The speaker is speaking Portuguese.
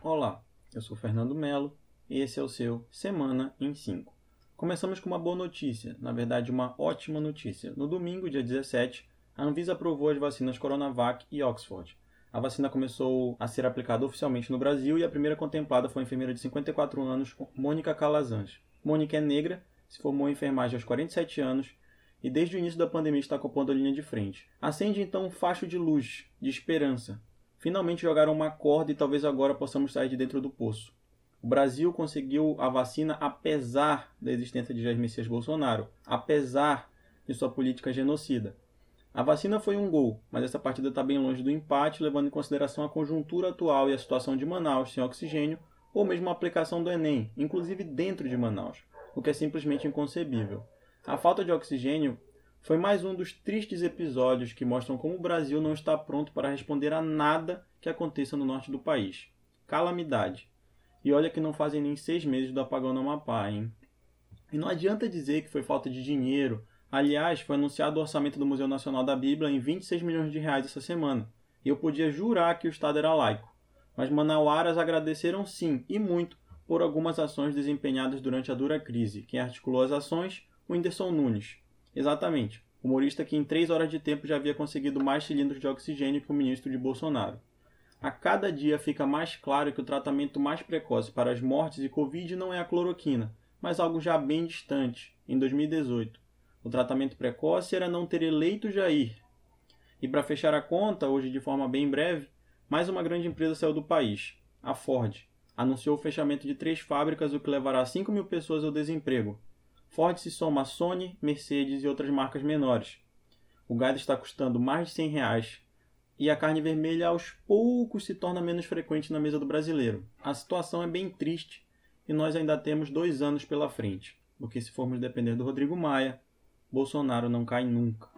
Olá, eu sou Fernando Melo e esse é o seu Semana em 5. Começamos com uma boa notícia, na verdade uma ótima notícia. No domingo, dia 17, a Anvisa aprovou as vacinas Coronavac e Oxford. A vacina começou a ser aplicada oficialmente no Brasil e a primeira contemplada foi a enfermeira de 54 anos, Mônica Calazans. Mônica é negra, se formou em enfermagem aos 47 anos e desde o início da pandemia está ocupando a linha de frente. Acende então um facho de luz, de esperança, Finalmente jogaram uma corda e talvez agora possamos sair de dentro do poço. O Brasil conseguiu a vacina apesar da existência de Jair Messias Bolsonaro, apesar de sua política genocida. A vacina foi um gol, mas essa partida está bem longe do empate, levando em consideração a conjuntura atual e a situação de Manaus sem oxigênio, ou mesmo a aplicação do Enem, inclusive dentro de Manaus, o que é simplesmente inconcebível. A falta de oxigênio foi mais um dos tristes episódios que mostram como o Brasil não está pronto para responder a nada que aconteça no norte do país. Calamidade. E olha que não fazem nem seis meses do apagão no Amapá, hein? E não adianta dizer que foi falta de dinheiro. Aliás, foi anunciado o orçamento do Museu Nacional da Bíblia em 26 milhões de reais essa semana. E eu podia jurar que o Estado era laico. Mas manauaras agradeceram sim, e muito, por algumas ações desempenhadas durante a dura crise. Quem articulou as ações? O Whindersson Nunes. Exatamente. Humorista que em três horas de tempo já havia conseguido mais cilindros de oxigênio que o ministro de Bolsonaro. A cada dia fica mais claro que o tratamento mais precoce para as mortes de Covid não é a cloroquina, mas algo já bem distante, em 2018. O tratamento precoce era não ter eleito Jair. E para fechar a conta, hoje de forma bem breve, mais uma grande empresa saiu do país, a Ford. Anunciou o fechamento de três fábricas, o que levará 5 mil pessoas ao desemprego. Ford se soma a Sony, Mercedes e outras marcas menores. O gado está custando mais de 100 reais e a carne vermelha aos poucos se torna menos frequente na mesa do brasileiro. A situação é bem triste e nós ainda temos dois anos pela frente, porque se formos depender do Rodrigo Maia, Bolsonaro não cai nunca.